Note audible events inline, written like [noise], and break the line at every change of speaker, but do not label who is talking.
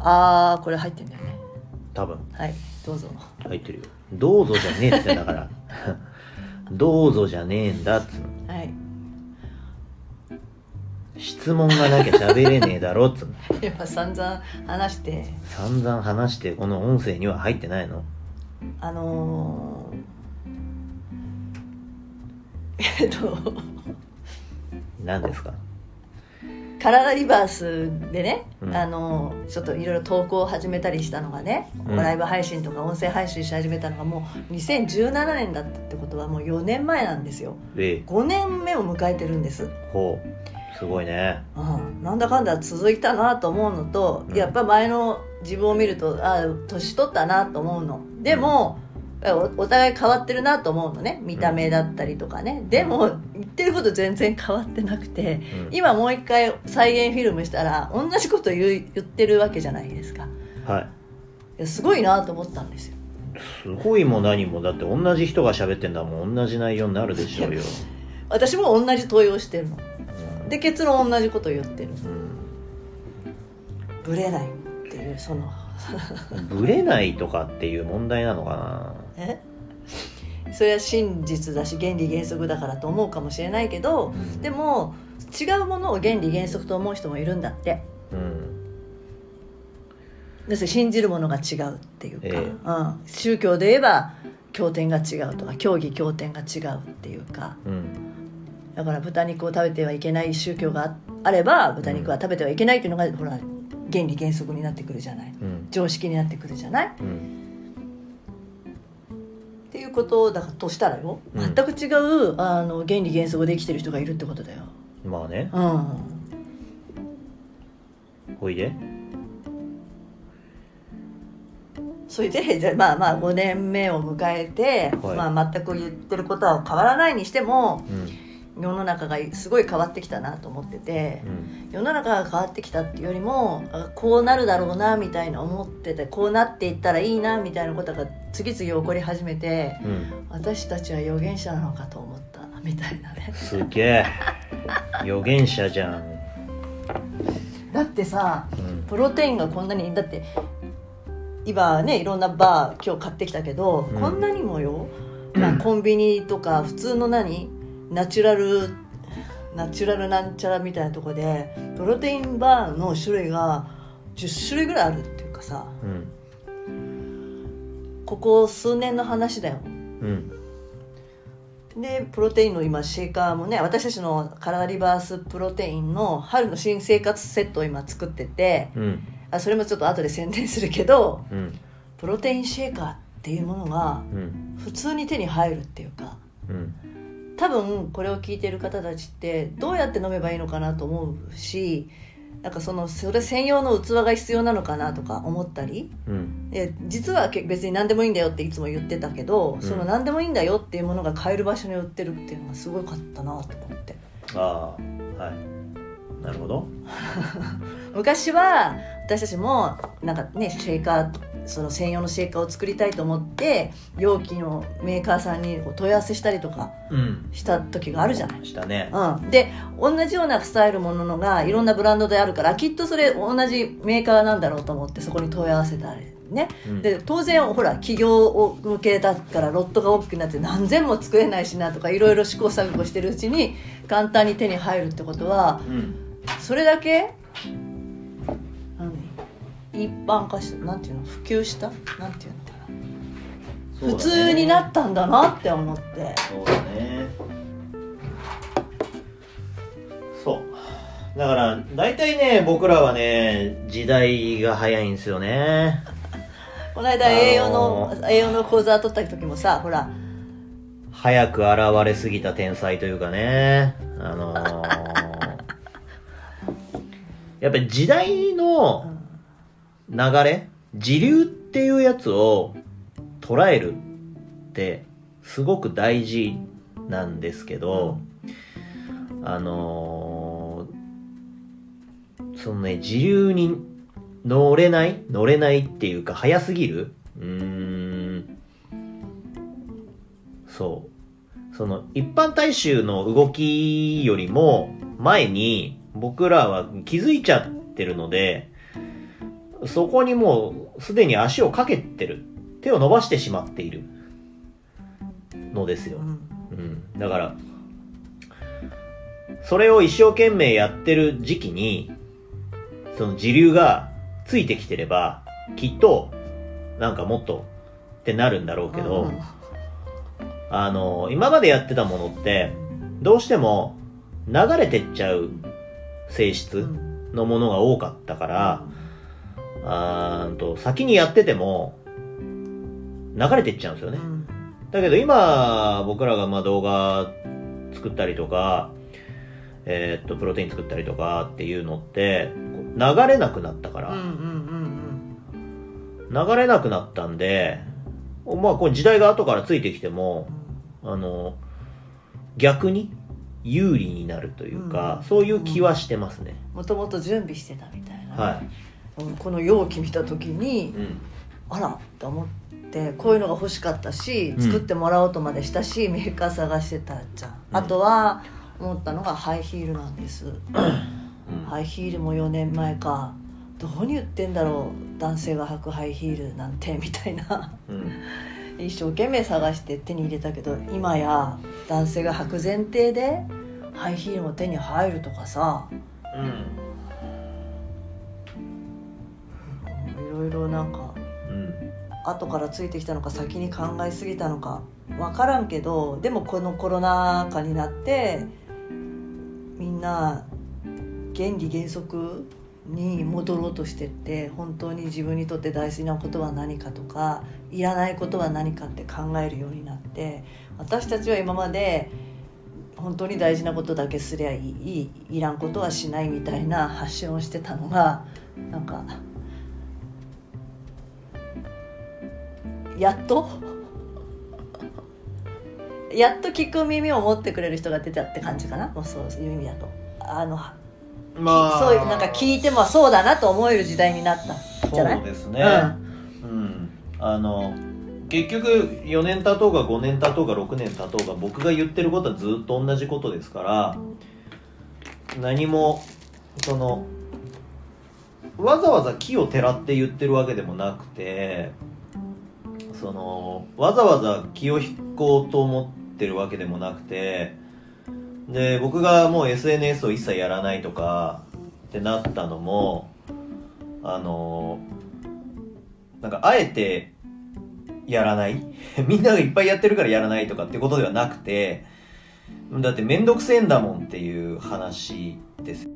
あーこれ入ってんだよね。
多分。
はいどうぞ。
入ってるよ。どうぞじゃねえってんだから。[laughs] どうぞじゃねえんだっつうの。
はい。
質問がなきゃ喋れねえだろっつうの。[laughs]
今散々話して。
散々話してこの音声には入ってないの。
あのー、えっと。
何ですか？
カラダリバースでね、
うん。
あのちょっといろいろ投稿を始めたりしたのがね、
うん。
ライブ配信とか音声配信し始めたのがもう2017年だったってことはもう4年前なんですよ。
で
5年目を迎えてるんです、
ほう。すごいね。
うん、なんだかんだ続いたなと思うのと、
うん。
やっぱ前の自分を見るとあ年取ったなと思うの。でも、おお互い変わってるなと思うのね。見た目だったりとかね、でも言ってること全然変わってなくて、
うん。
今もう一回再現フィルムしたら同じこと言う言ってるわけじゃないですか。
はい。
すごいなと思ったんですよ。
すごいも何もだって同じ人が喋ってんだもん。同じ内容になるでしょうよ、
私も同じ問いをしてるの。
うん。
で結論同じこと言ってる。
うん。
ブレないっていうその。[laughs]
ブレないとかっていう問題なのか
えそれは真実だし原理原則だからと思うかもしれないけど
うん。
でも違うものを原理原則と思う人もいるんだって。
なうん。
要するに信じるものが違うっていうか、
ええ。
うん、宗教で言えば経典が違うとか教義経典が違うっていうか。
うん。
だから豚肉を食べてはいけない宗教がああれば豚肉は食べてはいけないっていうのが、ほら原理原則になってくるじゃない。
うん。
常識になってくるじゃない。っ
うん。
ていうことだとしたらよ。
うん。
全く違うあの原理原則で生きてる人がいるってことだよ。
まあね。
うん。
ほいで。
それでじゃあまあまあ5年目を迎えて、
はい。
まあ、全く言ってることは変わらないにしても
うん
世の中がすごい変わってきたなと思ってて
うん。
世の中が変わってきたっていうよりもあこうなるだろうなみたいな思っててこうなっていったらいいなみたいなことが次々起こり始めて
うん。
私たちは預言者なのかと思ったみたいなね。
すげえ。預言者じゃん、
だってさ
うん。
プロテインがこんなにだって今ねいろんなバー今日買ってきたけど、
うん。
こんなにもよ、まあ、コンビニとか普通の何？ナチュラルナチュラルなんちゃらみたいなとこでプロテインバーの種類が10種類ぐらいあるっていうかさ
うん。
ここ数年の話だよ。
うん。
でプロテインの今シェーカーもね私たちのカラーリバースプロテインの春の新生活セットを今作ってて
うん。
あそれもちょっと後で宣伝するけど
うん。
プロテインシェーカーっていうものが
うん。
普通に手に入るっていうか
うん
多分これを聞いてる方たちってどうやって飲めばいいのかなと思うしなんかそのそれ専用の器が必要なのかなとか思ったり。
うん。
で実はけ別に何でもいいんだよっていつも言ってたけど、
ん。
その何でもいいんだよっていうものが買える場所に売ってるっていうのがすごかったなと思って。
ああはい。なるほど。[laughs]
昔は私たちもなんかねシェーカーその専用のシェーカーを作りたいと思って容器のメーカーさんにこう問い合わせしたりとか
うん。
した時があるじゃない。
したね。
うん、で同じようなスタイルもののがいろんなブランドであるからきっとそれ同じメーカーなんだろうと思ってそこに問い合わせたりね。
うん。
で当然ほら企業を向けだからロットが大きくなって何千も作れないしなとかいろいろ試行錯誤してるうちに簡単に手に入るってことは
うん。
それだけ何一般化したなんていうの普及した？なんていうのかな、
ね。
普通になったんだなって思って。
そうだね。そう。だから大体ね僕らはね時代が早いんですよね。[laughs]
この間栄養の、栄養の講座取った時もさほら。
早く現れすぎた天才というかね。あのー [laughs] やっぱり時代の流れ時流っていうやつを捉えるってすごく大事なんですけど、あのーそのね時流に乗れない乗れないっていうか早すぎる？うーん。そう。その一般大衆の動きよりも前に僕らは気づいちゃってるのでそこにもうすでに足をかけてる。手を伸ばしてしまっているのですよ、
うん。
うん、だからそれを一生懸命やってる時期にその時流がついてきてればきっとなんかもっとってなるんだろうけど、
うん。
あの今までやってたものってどうしても流れてっちゃう性
う
質
ん
のものが多かったから、んと先にやってても流れてっちゃうんですよね、
うん。
だけど今僕らがまあ動画作ったりとかえーっとプロテイン作ったりとかっていうのって流れなくなったから、流れなくなったんでまあこれ時代が後からついてきてもあの逆に有利になるというか、
うん。
そういう気はしてますね、
もともと準備してたみたいな、
は
うんこの容器見た時
い、
に
うん。
あらって思ってこういうのが欲しかったし
うん。
作ってもらおうとまでしたし、メーカー探してたじゃん、あとは思ったのがハイヒールなんです、
うん。
ハイヒールも4年前か。どこに売ってんだろう男性が履くハイヒールなんてみたいな。
うん。
一生懸命探して手に入れたけど今や男性が履く前提でハイヒールも手に入るとかさ。い後からついてきたのか先に考えすぎたのか分からんけどでもこのコロナ禍になってみんな原理原則に戻ろうとしてって本当に自分にとって大事なことは何かとかいらないことは何かって考えるようになって私たちは今まで本当に大事なことだけすりゃいいいらんことはしないみたいな発信をしてたのがなんかやっと？やっと聞く耳を持ってくれる人が出たって感じかな？もうそういう意味だと。あの
ま
そういうなんか聞いてもそうだなと思える時代になったんじゃない？
そうですね、うん。あの結局4年経とうが5年経とうが6年経とうが僕が言ってることはずっと同じことですから何もそのわざわざ木をてらって言ってるわけでもなくてそのわざわざ気を引こうと思ってるわけでもなくてで僕がもう SNS を一切やらないとかってなったのもあのなんかあえてやらない？[laughs] みんながいっぱいやってるからやらないとかってことではなくてだってめんどくせえんだもんっていう話です。